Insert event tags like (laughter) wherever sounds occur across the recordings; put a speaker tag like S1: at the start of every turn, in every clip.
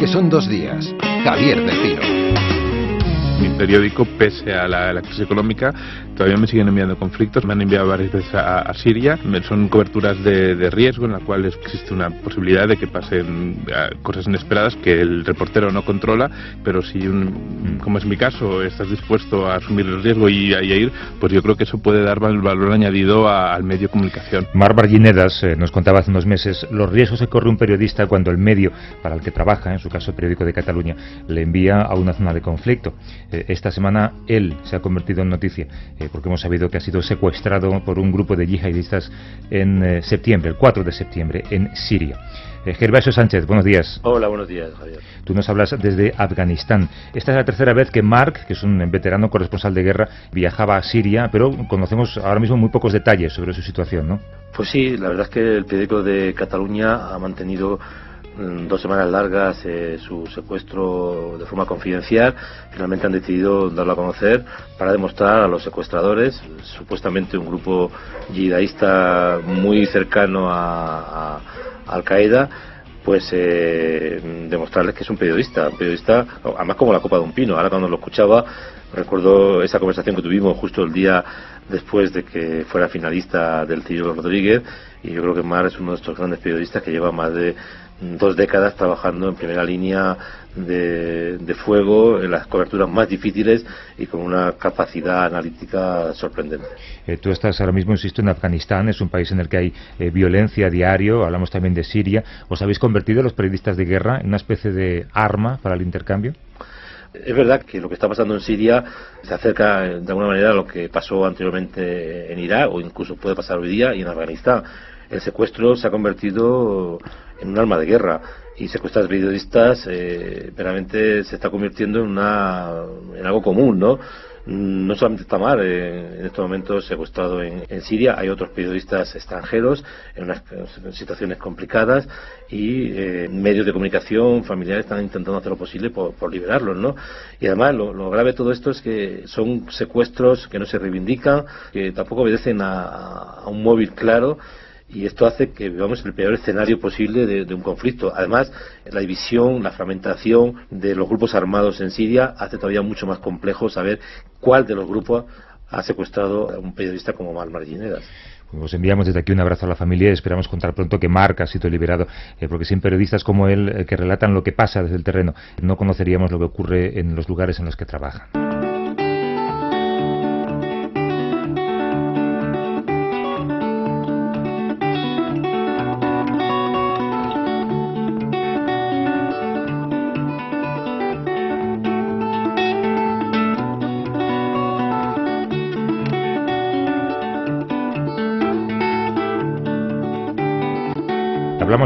S1: Que son dos días. Javier del Pino
S2: mi periódico, pese a la, crisis económica, todavía me siguen enviando conflictos. Me han enviado varias veces a, Siria. Son coberturas de, riesgo en las cuales existe una posibilidad de que pasen eh, cosas inesperadas que el reportero no controla, pero si, como es mi caso, estás dispuesto a asumir el riesgo y, a ir, pues yo creo que eso puede dar valor añadido al medio de comunicación.
S3: Mar Barginedas eh, nos contaba hace unos meses los riesgos que corre un periodista cuando el medio para el que trabaja, en su caso el periódico de Cataluña, le envía a una zona de conflicto. Eh, esta semana él se ha convertido en noticia, eh, porque hemos sabido que ha sido secuestrado por un grupo de yihadistas en eh, septiembre, el 4 de septiembre, en Siria. Gervasio Sánchez, buenos días.
S4: Hola, buenos días, Javier.
S3: Tú nos hablas desde Afganistán. Esta es la tercera vez que Mark, que es un veterano corresponsal de guerra, viajaba a Siria, pero conocemos ahora mismo muy pocos detalles sobre su situación, ¿no?
S4: Pues sí, la verdad es que el periódico de Cataluña ha mantenido dos semanas largas eh, su secuestro de forma confidencial. Finalmente han decidido darlo a conocer para demostrar a los secuestradores, supuestamente un grupo yidaísta muy cercano a, Al Qaeda, pues eh, demostrarles que es un periodista, un periodista, además como la copa de un pino. Ahora cuando lo escuchaba, recuerdo esa conversación que tuvimos justo el día después de que fuera finalista del Ciro Rodríguez, y yo creo que Mar es uno de estos grandes periodistas que lleva más de dos décadas trabajando en primera línea de, fuego en las coberturas más difíciles y con una capacidad analítica sorprendente.
S3: Eh, tú estás ahora mismo, insisto, en Afganistán, es un país en el que hay eh, violencia a diario, hablamos también de Siria. ¿Os habéis convertido los periodistas de guerra en una especie de arma para el intercambio?
S4: Es verdad que lo que está pasando en Siria se acerca de alguna manera a lo que pasó anteriormente en Irak o incluso puede pasar hoy día y en Afganistán. El secuestro se ha convertido en un arma de guerra y secuestrar periodistas eh, se está convirtiendo en, una, en algo común, ¿no? No solamente está mal eh, en estos momentos secuestrado en, Siria, hay otros periodistas extranjeros en unas situaciones complicadas y eh, medios de comunicación familiares están intentando hacer lo posible por, liberarlos, ¿no? Y además lo, grave de todo esto es que son secuestros que no se reivindican, que tampoco obedecen a un móvil claro y esto hace que vivamos el peor escenario posible de, un conflicto. Además, la división, la fragmentación de los grupos armados en Siria hace todavía mucho más complejo saber cuál de los grupos ha secuestrado a un periodista como Mar Marginedas.
S3: Os enviamos desde aquí un abrazo a la familia y esperamos contar pronto que Marc ha sido liberado, eh, porque sin periodistas como él eh, que relatan lo que pasa desde el terreno, no conoceríamos lo que ocurre en los lugares en los que trabajan.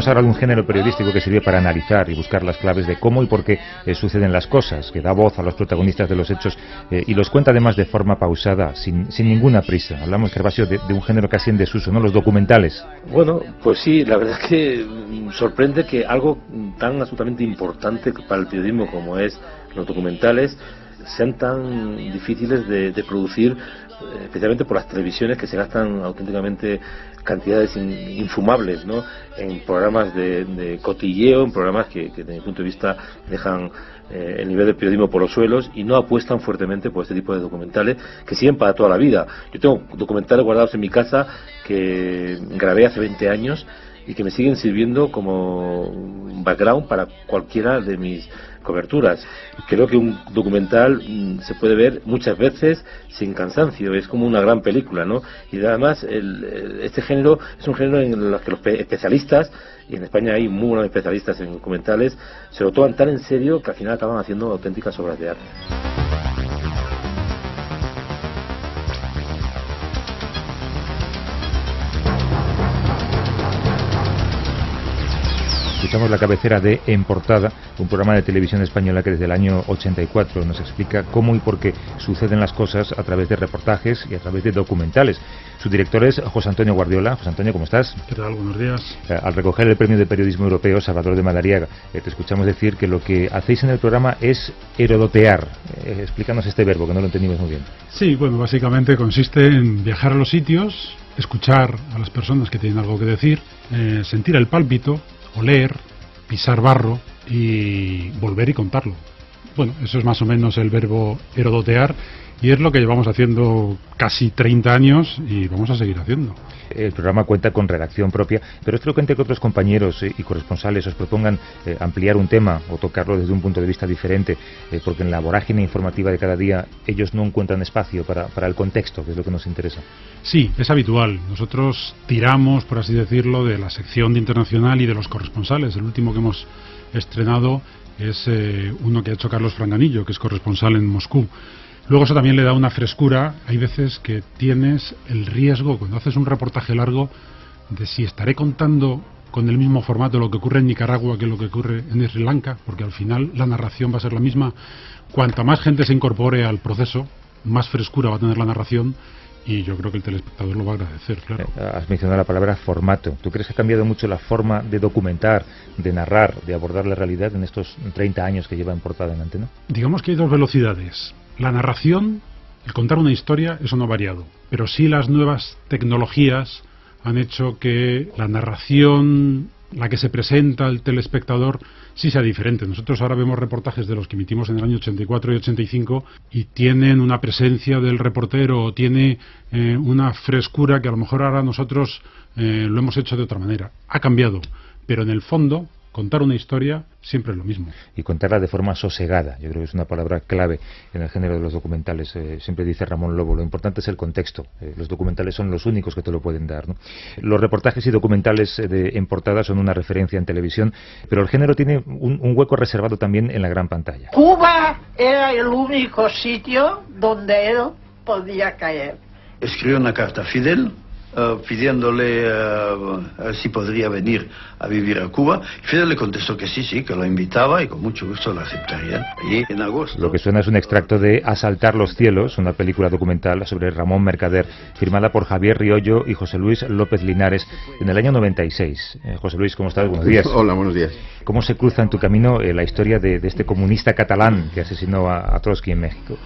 S3: Ahora de un género periodístico que sirve para analizar y buscar las claves de cómo y por qué eh, suceden las cosas, que da voz a los protagonistas de los hechos eh, y los cuenta además de forma pausada, sin, ninguna prisa. Hablamos, Gervasio, de, de, un género casi en desuso, ¿no? Los documentales.
S4: Bueno, pues sí, la verdad es que sorprende que algo tan absolutamente importante para el periodismo como es los documentales sean tan difíciles de, producir, eh, especialmente por las televisiones que se gastan auténticamente cantidades infumables ¿no? en programas de, cotilleo, en programas que, desde mi punto de vista dejan eh, el nivel del periodismo por los suelos y no apuestan fuertemente por este tipo de documentales que siguen para toda la vida. Yo tengo documentales guardados en mi casa que grabé hace 20 años y que me siguen sirviendo como background para cualquiera de mis coberturas. Creo que un documental mm, se puede ver muchas veces sin cansancio, es como una gran película, ¿no? Y además el, este género es un género en el que los especialistas, y en España hay muy buenos especialistas en documentales, se lo toman tan en serio que al final acaban haciendo auténticas obras de arte.
S3: Escuchamos la cabecera de En Portada, un programa de televisión española que desde el año 84 nos explica cómo y por qué suceden las cosas a través de reportajes y a través de documentales. Su director es José Antonio Guardiola. José Antonio, ¿cómo estás?
S5: ¿Qué tal? Buenos días.
S3: Eh, al recoger el Premio de Periodismo Europeo Salvador de Madariaga, eh, te escuchamos decir que lo que hacéis en el programa es herodotear. Eh, explícanos este verbo, que no lo entendimos muy bien.
S5: Sí, bueno, básicamente consiste en viajar a los sitios, escuchar a las personas que tienen algo que decir, sentir el pálpito, oler, pisar barro, y volver y contarlo. Bueno, eso es más o menos el verbo herodotear y es lo que llevamos haciendo casi 30 años y vamos a seguir haciendo.
S3: El programa cuenta con redacción propia, pero es frecuente que otros compañeros y corresponsales os propongan eh, ampliar un tema o tocarlo desde un punto de vista diferente, eh, porque en la vorágine informativa de cada día ellos no encuentran espacio para, para el contexto, que es lo que nos interesa.
S5: Sí, es habitual. Nosotros tiramos, por así decirlo, de la sección de internacional y de los corresponsales. El último que hemos estrenado es eh, uno que ha hecho Carlos Franganillo, que es corresponsal en Moscú. Luego eso también le da una frescura. Hay veces que tienes el riesgo, cuando haces un reportaje largo, de si estaré contando con el mismo formato lo que ocurre en Nicaragua que lo que ocurre en Sri Lanka, porque al final la narración va a ser la misma. Cuanta más gente se incorpore al proceso, más frescura va a tener la narración y yo creo que el telespectador lo va a agradecer, claro.
S3: Eh, has mencionado la palabra formato. ¿Tú crees que ha cambiado mucho la forma de documentar, de narrar, de abordar la realidad en estos 30 años que lleva en portada en antena?
S5: Digamos que hay dos velocidades. La narración, el contar una historia, eso no ha variado. Pero sí las nuevas tecnologías han hecho que la narración, la que se presenta al telespectador, sí sea diferente. Nosotros ahora vemos reportajes de los que emitimos en el año 84 y 85 y tienen una presencia del reportero o tiene eh, una frescura que a lo mejor ahora nosotros eh, lo hemos hecho de otra manera. Ha cambiado, pero en el fondo contar una historia siempre es lo mismo.
S3: Y contarla de forma sosegada, yo creo que es una palabra clave en el género de los documentales. Eh, siempre dice Ramón Lobo, lo importante es el contexto. Eh, los documentales son los únicos que te lo pueden dar. Los reportajes y documentales eh, de, en portada son una referencia en televisión, pero el género tiene un, un hueco reservado también en la gran pantalla.
S6: Cuba era el único sitio donde él podía caer.
S7: Escribió una carta a Fidel Uh, pidiéndole uh, si podría venir a vivir a Cuba. Fidel le contestó que sí, sí, que lo invitaba y con mucho gusto lo aceptaría. Y en agosto.
S3: Lo que suena es un extracto de Asaltar los cielos, una película documental sobre Ramón Mercader, firmada por Javier Riollo y José Luis López Linares en el año 96. Eh, José Luis, ¿cómo estás? Buenos días.
S8: Hola, buenos días.
S3: ¿Cómo se cruza en tu camino eh, la historia de, de, este comunista catalán que asesinó a, a Trotsky en México?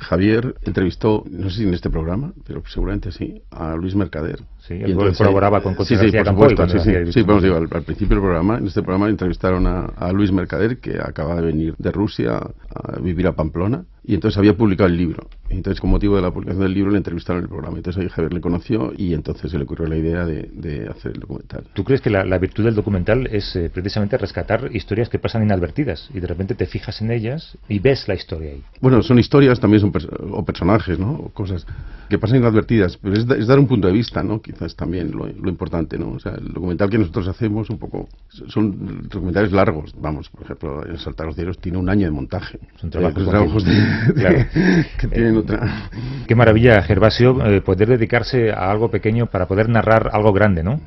S8: Javier entrevistó, no sé si en este programa, pero seguramente sí, a Luis Mercader.
S3: Sí, y entonces, colaboraba con
S8: Sí, sí, por supuesto, sí, sí, sí, bueno, digo, al, al, principio del programa, en este programa entrevistaron a, a, Luis Mercader, que acaba de venir de Rusia a vivir a Pamplona, y entonces había publicado el libro. Entonces, con motivo de la publicación del libro, le entrevistaron en el programa. Entonces ahí Javier le conoció y entonces se le ocurrió la idea de, de hacer el documental.
S3: ¿Tú crees que la, la virtud del documental es eh, precisamente rescatar historias que pasan inadvertidas y de repente te fijas en ellas y ves la historia ahí?
S8: Bueno, son historias, también son pers o personajes, ¿no? O cosas que pasan inadvertidas, pero es, es, dar un punto de vista, ¿no? Quizás también lo, lo, importante, ¿no? O sea, el documental que nosotros hacemos un poco son documentales largos, vamos, por ejemplo, en Saltar los Cielos tiene un año de montaje.
S3: Son trabajos,
S8: eh, trabajos de, (laughs)
S3: claro. (laughs)
S8: que tienen otra.
S3: Qué maravilla, Gervasio, eh, poder dedicarse a algo pequeño para poder narrar algo grande, ¿no?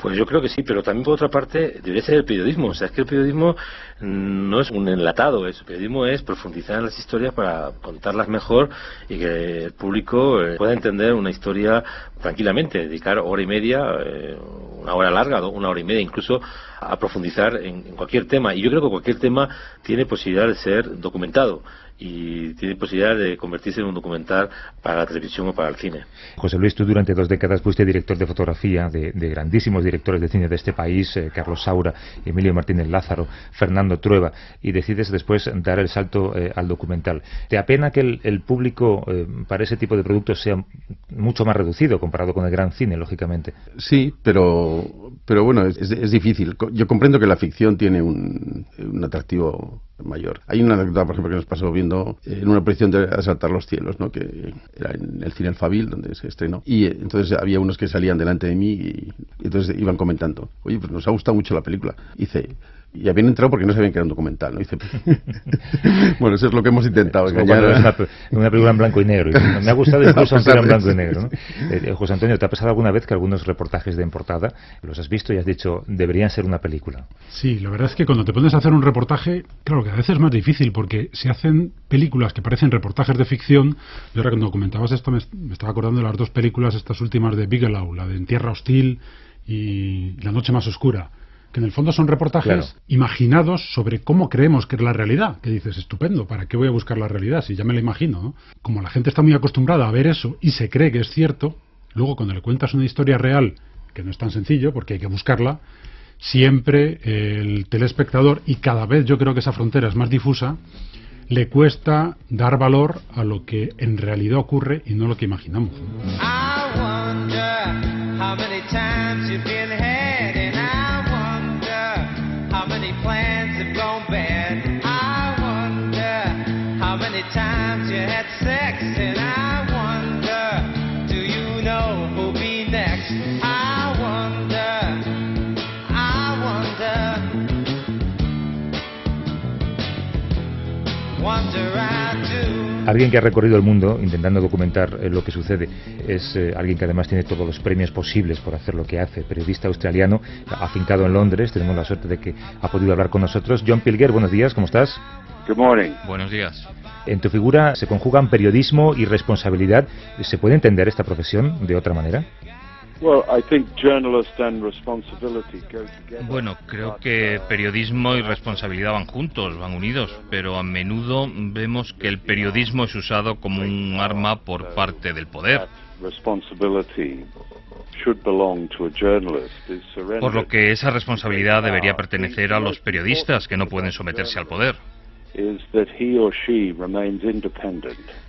S4: Pues yo creo que sí, pero también por otra parte debería ser el periodismo. O sea, es que el periodismo no es un enlatado, el periodismo es profundizar en las historias para contarlas mejor y que el público eh, pueda entender una historia tranquilamente, dedicar hora y media, eh, una hora larga, una hora y media incluso, a profundizar en, cualquier tema. Y yo creo que cualquier tema tiene posibilidad de ser documentado y tiene posibilidad de convertirse en un documental para la televisión o para el cine.
S3: José Luis, tú durante dos décadas fuiste director de fotografía de, grandísimos directores de cine de este país, eh, Carlos Saura, Emilio Martínez Lázaro, Fernando Trueba, y decides después dar el salto eh, al documental. ¿Te apena que el, público para ese tipo de productos sea mucho más reducido con el gran cine, lógicamente?
S8: Sí, pero, pero bueno, es, difícil. Yo comprendo que la ficción tiene un atractivo mayor. Hay una anécdota, por ejemplo, que nos pasó viendo en una proyección de Asaltar los cielos, ¿no? que era en el cine Alfabil, donde se estrenó. Y eh, entonces había unos que salían delante de mí y, y entonces iban comentando, oye, pues nos ha gustado mucho la película. Y dice, y habían entrado porque no sabían que era un documental, ¿no? Dice, (laughs) bueno, eso es lo que hemos intentado.
S3: engañar. Una, una, película en blanco y negro. Me ha gustado incluso aunque era en blanco y negro. ¿no? Eh, José Antonio, ¿te ha pasado alguna vez que algunos reportajes de en portada los has visto y has dicho, deberían ser una película?
S5: Sí, la verdad es que cuando te pones a hacer un reportaje, claro que a veces es más difícil porque se hacen películas que parecen reportajes de ficción. Yo ahora cuando comentabas esto me, me estaba acordando de las dos películas, estas últimas de Bigelow, la de En Tierra Hostil y La Noche Más Oscura que en el fondo son reportajes claro. imaginados sobre cómo creemos que es la realidad. Que dices, estupendo, ¿para qué voy a buscar la realidad si ya me la imagino? ¿no? Como la gente está muy acostumbrada a ver eso y se cree que es cierto, luego cuando le cuentas una historia real, que no es tan sencillo porque hay que buscarla, siempre el telespectador, y cada vez yo creo que esa frontera es más difusa, le cuesta dar valor a lo que en realidad ocurre y no lo que imaginamos.
S3: Alguien que ha recorrido el mundo intentando documentar eh, lo que sucede es eh, alguien que además tiene todos los premios posibles por hacer lo que hace. Periodista australiano, afincado en Londres. Tenemos la suerte de que ha podido hablar con nosotros. John Pilger, buenos días, ¿cómo estás?
S9: Good morning.
S10: Buenos días.
S3: En tu figura se conjugan periodismo y responsabilidad. ¿Se puede entender esta profesión de otra manera?
S10: Bueno, creo que periodismo y responsabilidad van juntos, van unidos, pero a menudo vemos que el periodismo es usado como un arma por parte del poder. Por lo que esa responsabilidad debería pertenecer a los periodistas que no pueden someterse al poder.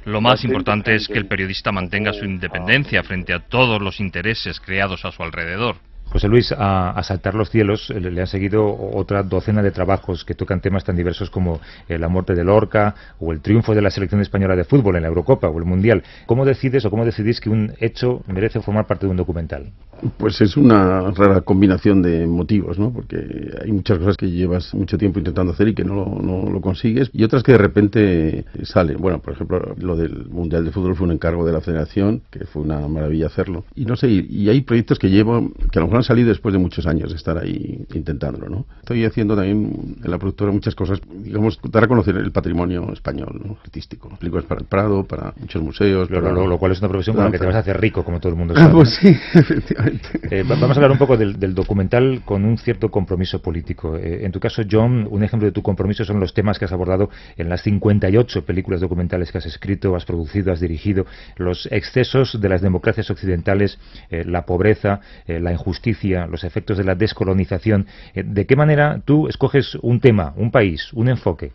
S10: Lo más importante es que el periodista mantenga su independencia frente a todos los intereses creados a su alrededor.
S3: José Luis, a, Saltar los Cielos eh, le, han seguido otra docena de trabajos que tocan temas tan diversos como eh, la muerte de Lorca o el triunfo de la selección española de fútbol en la Eurocopa o el Mundial. ¿Cómo decides o cómo decidís que un hecho merece formar parte de un documental?
S8: Pues es una rara combinación de motivos, ¿no? Porque hay muchas cosas que llevas mucho tiempo intentando hacer y que no, no lo consigues, y otras que de repente salen. Bueno, por ejemplo, lo del Mundial de Fútbol fue un encargo de la Federación, que fue una maravilla hacerlo. Y no sé, y hay proyectos que llevo, que a lo mejor han salido después de muchos años de estar ahí intentándolo, ¿no? Estoy haciendo también en la productora muchas cosas, digamos, dar a conocer el patrimonio español, ¿no? Artístico. Películas para el Prado, para muchos museos.
S3: Lo, lo, cual es una profesión con la que te vas a hacer rico, como todo el mundo sabe.
S8: pues sí, (laughs) efectivamente.
S3: Eh, vamos a hablar un poco del, documental con un cierto compromiso político. Eh, en tu caso, John, un ejemplo de tu compromiso son los temas que has abordado en las 58 películas documentales que has escrito, has producido, has dirigido, los excesos de las democracias occidentales, eh, la pobreza, la injusticia, los efectos de la descolonización. ¿De qué manera tú escoges un tema, un país, un enfoque?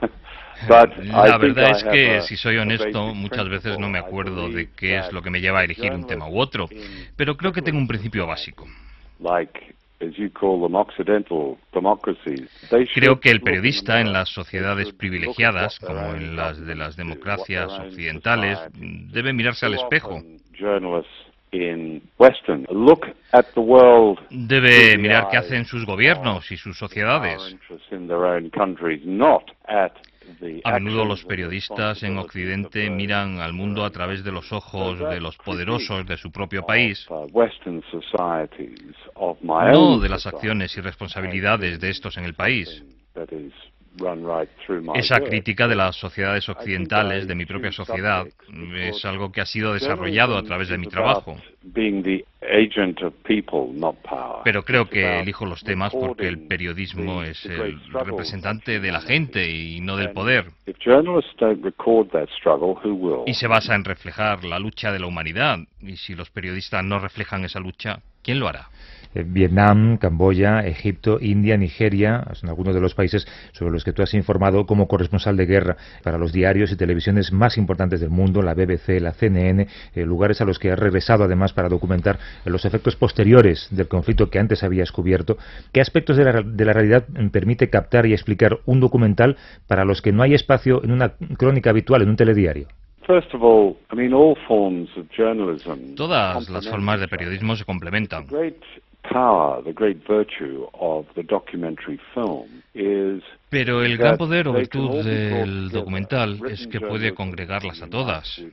S3: (laughs)
S10: La verdad es que, si soy honesto, muchas veces no me acuerdo de qué es lo que me lleva a elegir un tema u otro, pero creo que tengo un principio básico. Creo que el periodista en las sociedades privilegiadas, como en las de las democracias occidentales, debe mirarse al espejo. Debe mirar qué hacen sus gobiernos y sus sociedades. A menudo los periodistas en Occidente miran al mundo a través de los ojos de los poderosos de su propio país, no de las acciones y responsabilidades de estos en el país. Esa crítica de las sociedades occidentales, de mi propia sociedad, es algo que ha sido desarrollado a través de mi trabajo. Pero creo que elijo los temas porque el periodismo es el representante de la gente y no del poder. Y se basa en reflejar la lucha de la humanidad. Y si los periodistas no reflejan esa lucha, ¿quién lo hará?
S3: Eh, Vietnam, Camboya, Egipto, India, Nigeria, son algunos de los países sobre los que tú has informado como corresponsal de guerra para los diarios y televisiones más importantes del mundo, la BBC, la CNN, eh, lugares a los que has regresado además para documentar los efectos posteriores del conflicto que antes habías cubierto. ¿Qué aspectos de la, de la realidad permite captar y explicar un documental para los que no hay espacio en una crónica habitual, en un telediario?
S10: Todas las formas de periodismo se complementan. Pero el gran poder o virtud del documental es que puede congregarlas a todas.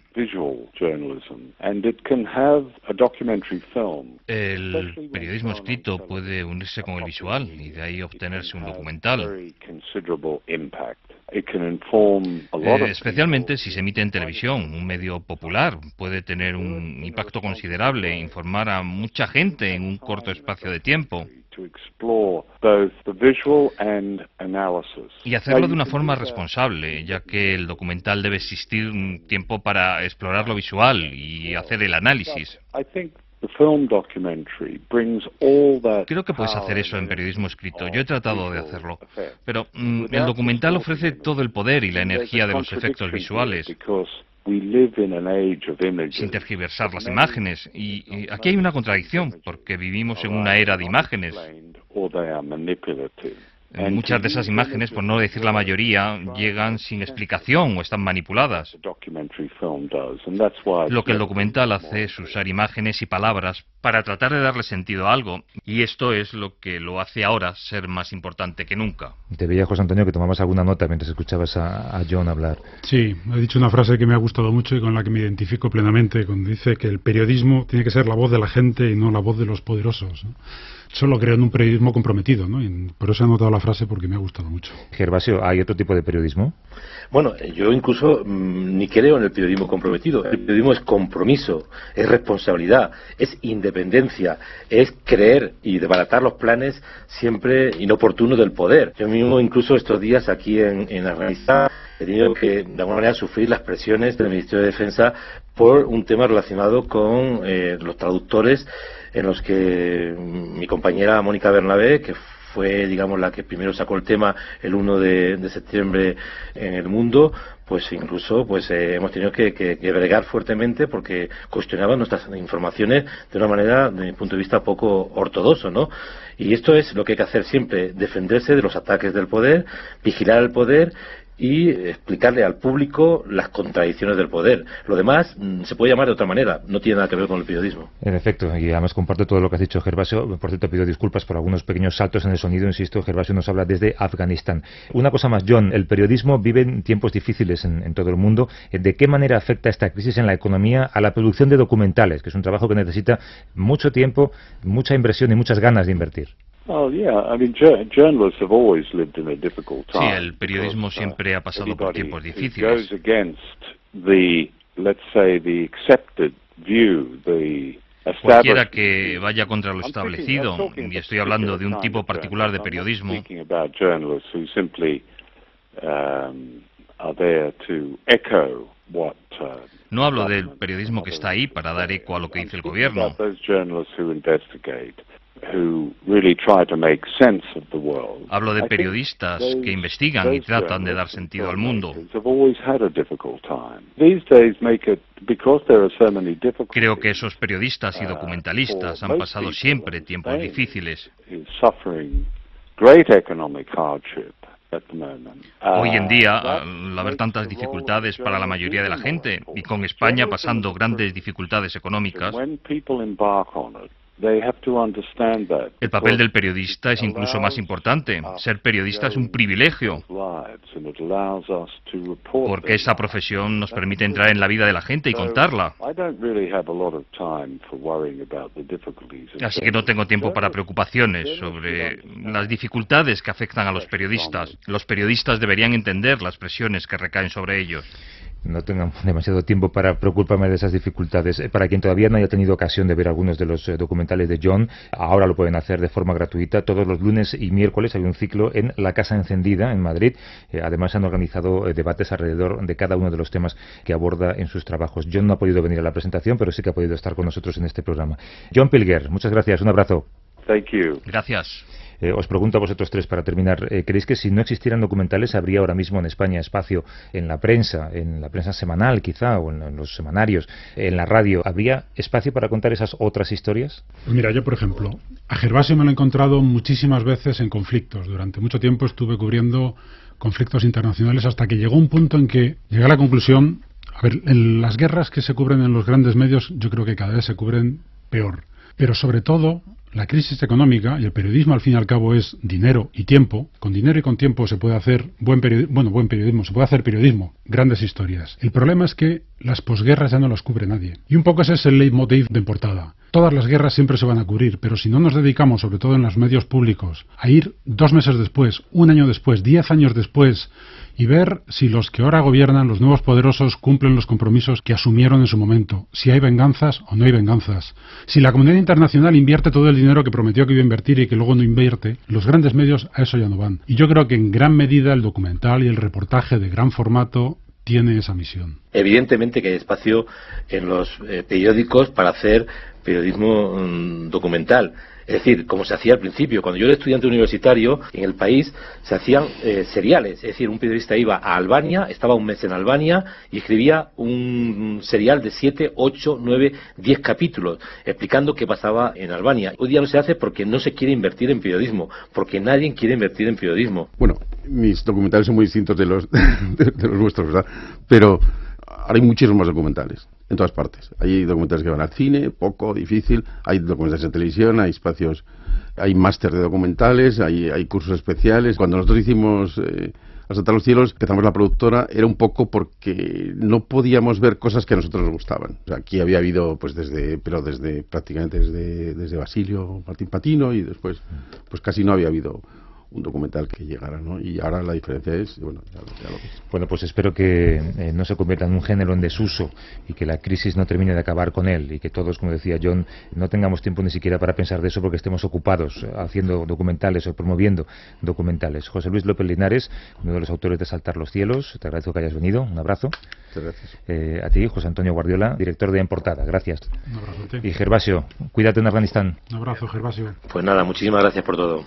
S10: El periodismo escrito puede unirse con el visual y de ahí obtenerse un documental. Eh, especialmente si se emite en televisión, un medio popular puede tener un impacto considerable, informar a mucha gente en un corto espacio de tiempo. Y hacerlo de una forma responsable, ya que el documental debe existir un tiempo para explorar lo visual y hacer el análisis. Creo que puedes hacer eso en periodismo escrito. Yo he tratado de hacerlo. Pero mm, el documental ofrece todo el poder y la energía de los efectos visuales sin tergiversar las imágenes. Y, aquí hay una contradicción, porque vivimos en una era de imágenes. Muchas de esas imágenes, por no decir la mayoría, llegan sin explicación o están manipuladas. Lo que el documental hace es usar imágenes y palabras para tratar de darle sentido a algo, y esto es lo que lo hace ahora ser más importante que nunca.
S3: Te veía, José Antonio, que tomabas alguna nota mientras escuchabas a, John hablar.
S5: Sí, ha dicho una frase que me ha gustado mucho y con la que me identifico plenamente, cuando dice que el periodismo tiene que ser la voz de la gente y no la voz de los poderosos solo creo en un periodismo comprometido, ¿no? Y por eso he anotado la frase porque me ha gustado mucho.
S3: Gervasio, ¿hay otro tipo de periodismo?
S4: Bueno, yo incluso mm, ni creo en el periodismo comprometido. El periodismo es compromiso, es responsabilidad, es independencia, es creer y desbaratar los planes siempre inoportunos del poder. Yo mismo incluso estos días aquí en, en Afganistán he tenido que de alguna manera sufrir las presiones del Ministerio de Defensa por un tema relacionado con eh, los traductores en los que mi compañera Mónica Bernabé, que fue, digamos, la que primero sacó el tema el 1 de, septiembre en el mundo, pues incluso pues eh, hemos tenido que, que, bregar fuertemente porque cuestionaban nuestras informaciones de una manera, desde mi punto de vista, poco ortodoxo, ¿no? Y esto es lo que hay que hacer siempre, defenderse de los ataques del poder, vigilar el poder y explicarle al público las contradicciones del poder. Lo demás mm, se puede llamar de otra manera, no tiene nada que ver con el periodismo.
S3: En efecto, y además comparto todo lo que has dicho, Gervasio. Por cierto, pido disculpas por algunos pequeños saltos en el sonido, insisto, Gervasio nos habla desde Afganistán. Una cosa más, John, el periodismo vive en tiempos difíciles en, todo el mundo. ¿De qué manera afecta esta crisis en la economía a la producción de documentales, que es un trabajo que necesita mucho tiempo, mucha inversión y muchas ganas de invertir?
S10: Sí, el periodismo siempre ha pasado por tiempos difíciles. Cualquiera que vaya contra lo establecido, y estoy hablando de un tipo particular de periodismo, no hablo del periodismo que está ahí para dar eco a lo que dice el gobierno. Hablo de periodistas que investigan y tratan de dar sentido al mundo. Creo que esos periodistas y uh, documentalistas han pasado siempre tiempos difíciles. Hoy en día, al haber tantas dificultades para la mayoría de la gente, y con España pasando grandes dificultades económicas, el papel del periodista es incluso más importante. Ser periodista es un privilegio, porque esa profesión nos permite entrar en la vida de la gente y contarla. Así que no tengo tiempo para preocupaciones sobre las dificultades que afectan a los periodistas. Los periodistas deberían entender las presiones que recaen sobre ellos
S3: no tengan demasiado tiempo para preocuparme de esas dificultades. Eh, para quien todavía no haya tenido ocasión de ver algunos de los eh, documentales de John, ahora lo pueden hacer de forma gratuita. Todos los lunes y miércoles hay un ciclo en La Casa Encendida, en Madrid. Eh, además, han organizado debates alrededor de cada uno de los temas que aborda en sus trabajos. John no ha podido venir a la presentación, pero sí que ha podido estar con nosotros en este programa. John Pilger, muchas gracias. Un abrazo.
S10: Gracias.
S3: Eh, os pregunto a vosotros tres para terminar, eh, ¿creéis que si no existieran documentales habría ahora mismo en España espacio en la prensa, en la prensa semanal quizá, o en, los semanarios, en la radio, ¿habría espacio para contar esas otras historias?
S5: Pues mira, yo por ejemplo, a Gervasio me lo he encontrado muchísimas veces en conflictos. Durante mucho tiempo estuve cubriendo conflictos internacionales hasta que llegó un punto en que llegué a la conclusión, a ver, en las guerras que se cubren en los grandes medios yo creo que cada vez se cubren peor. Pero sobre todo la crisis económica y el periodismo al fin y al cabo es dinero y tiempo. Con dinero y con tiempo se puede hacer buen periodismo, bueno, buen periodismo, se puede hacer periodismo, grandes historias. El problema es que las posguerras ya no las cubre nadie. Y un poco ese es el leitmotiv de portada. Todas las guerras siempre se van a cubrir, pero si no nos dedicamos, sobre todo en los medios públicos, a ir dos meses después, un año después, diez años después, y ver si los que ahora gobiernan, los nuevos poderosos, cumplen los compromisos que asumieron en su momento, si hay venganzas o no hay venganzas, si la comunidad internacional invierte todo el dinero que prometió que iba a invertir y que luego no invierte, los grandes medios a eso ya no van. Y yo creo que en gran medida el documental y el reportaje de gran formato tiene esa misión.
S4: Evidentemente que hay espacio en los eh, periódicos para hacer periodismo mm, documental. Es decir, como se hacía al principio, cuando yo era estudiante universitario en el país, se hacían eh, seriales. Es decir, un periodista iba a Albania, estaba un mes en Albania y escribía un serial de 7, 8, 9, 10 capítulos explicando qué pasaba en Albania. Hoy día no se hace porque no se quiere invertir en periodismo, porque nadie quiere invertir en periodismo.
S8: Bueno, mis documentales son muy distintos de los, (laughs) de, los vuestros, ¿verdad? Pero hay muchísimos documentales en todas partes. Hay documentales que van al cine, poco, difícil. Hay documentales de televisión, hay espacios, hay máster de documentales, hay, hay cursos especiales. Cuando nosotros hicimos eh, Asaltar los cielos, empezamos la productora, era un poco porque no podíamos ver cosas que a nosotros nos gustaban. aquí había habido, pues desde, pero desde prácticamente desde, desde Basilio Martín Patino y después, pues casi no había habido un documental que llegara, ¿no? Y ahora la diferencia es, bueno, ya, lo
S3: Bueno, pues espero que eh, no se convierta en un género en desuso y que la crisis no termine de acabar con él y que todos, como decía John, no tengamos tiempo ni siquiera para pensar de eso porque estemos ocupados haciendo documentales o promoviendo documentales. José Luis López Linares, uno de los autores de Saltar los cielos, te agradezco que hayas venido, un abrazo.
S8: Muchas gracias.
S3: Eh, a ti, José Antonio Guardiola, director de En Portada, gracias.
S5: Un abrazo a ti.
S3: Y Gervasio, cuídate en Afganistán.
S5: Un abrazo, Gervasio.
S4: Pues nada, muchísimas gracias por todo.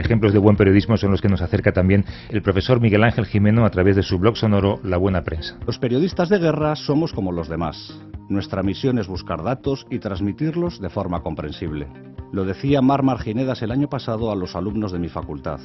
S3: Ejemplos de buen periodismo son los que nos acerca también el profesor Miguel Ángel Jimeno a través de su blog sonoro La Buena Prensa.
S9: Los periodistas de guerra somos como los demás. Nuestra misión es buscar datos y transmitirlos de forma comprensible. Lo decía Mar Marginedas el año pasado a los alumnos de mi facultad.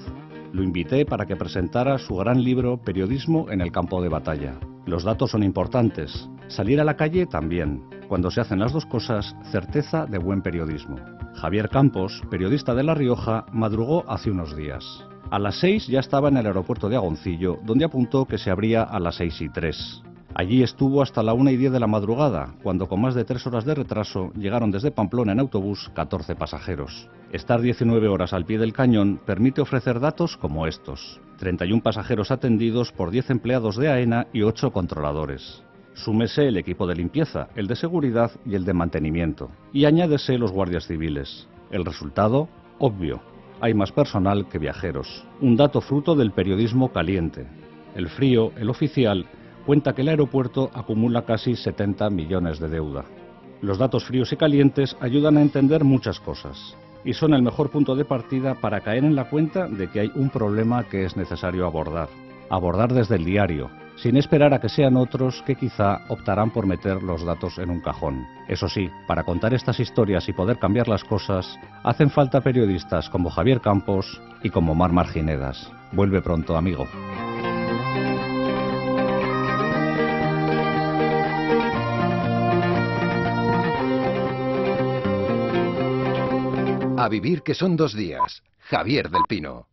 S9: Lo invité para que presentara su gran libro Periodismo en el campo de batalla. Los datos son importantes. Salir a la calle también. Cuando se hacen las dos cosas, certeza de buen periodismo. Javier Campos, periodista de La Rioja, madrugó hace unos días. A las seis ya estaba en el aeropuerto de Agoncillo, donde apuntó que se abría a las seis y tres. Allí estuvo hasta la una y diez de la madrugada, cuando con más de tres horas de retraso llegaron desde Pamplona en autobús 14 pasajeros. Estar 19 horas al pie del cañón permite ofrecer datos como estos. 31 pasajeros atendidos por 10 empleados de AENA y 8 controladores. Súmese el equipo de limpieza, el de seguridad y el de mantenimiento. Y añádese los guardias civiles. El resultado, obvio. Hay más personal que viajeros. Un dato fruto del periodismo caliente. El frío, el oficial, cuenta que el aeropuerto acumula casi 70 millones de deuda. Los datos fríos y calientes ayudan a entender muchas cosas y son el mejor punto de partida para caer en la cuenta de que hay un problema que es necesario abordar. Abordar desde el diario, sin esperar a que sean otros que quizá optarán por meter los datos en un cajón. Eso sí, para contar estas historias y poder cambiar las cosas, hacen falta periodistas como Javier Campos y como Mar Marginedas. Vuelve pronto, amigo.
S1: A vivir que son dos días. Javier del Pino.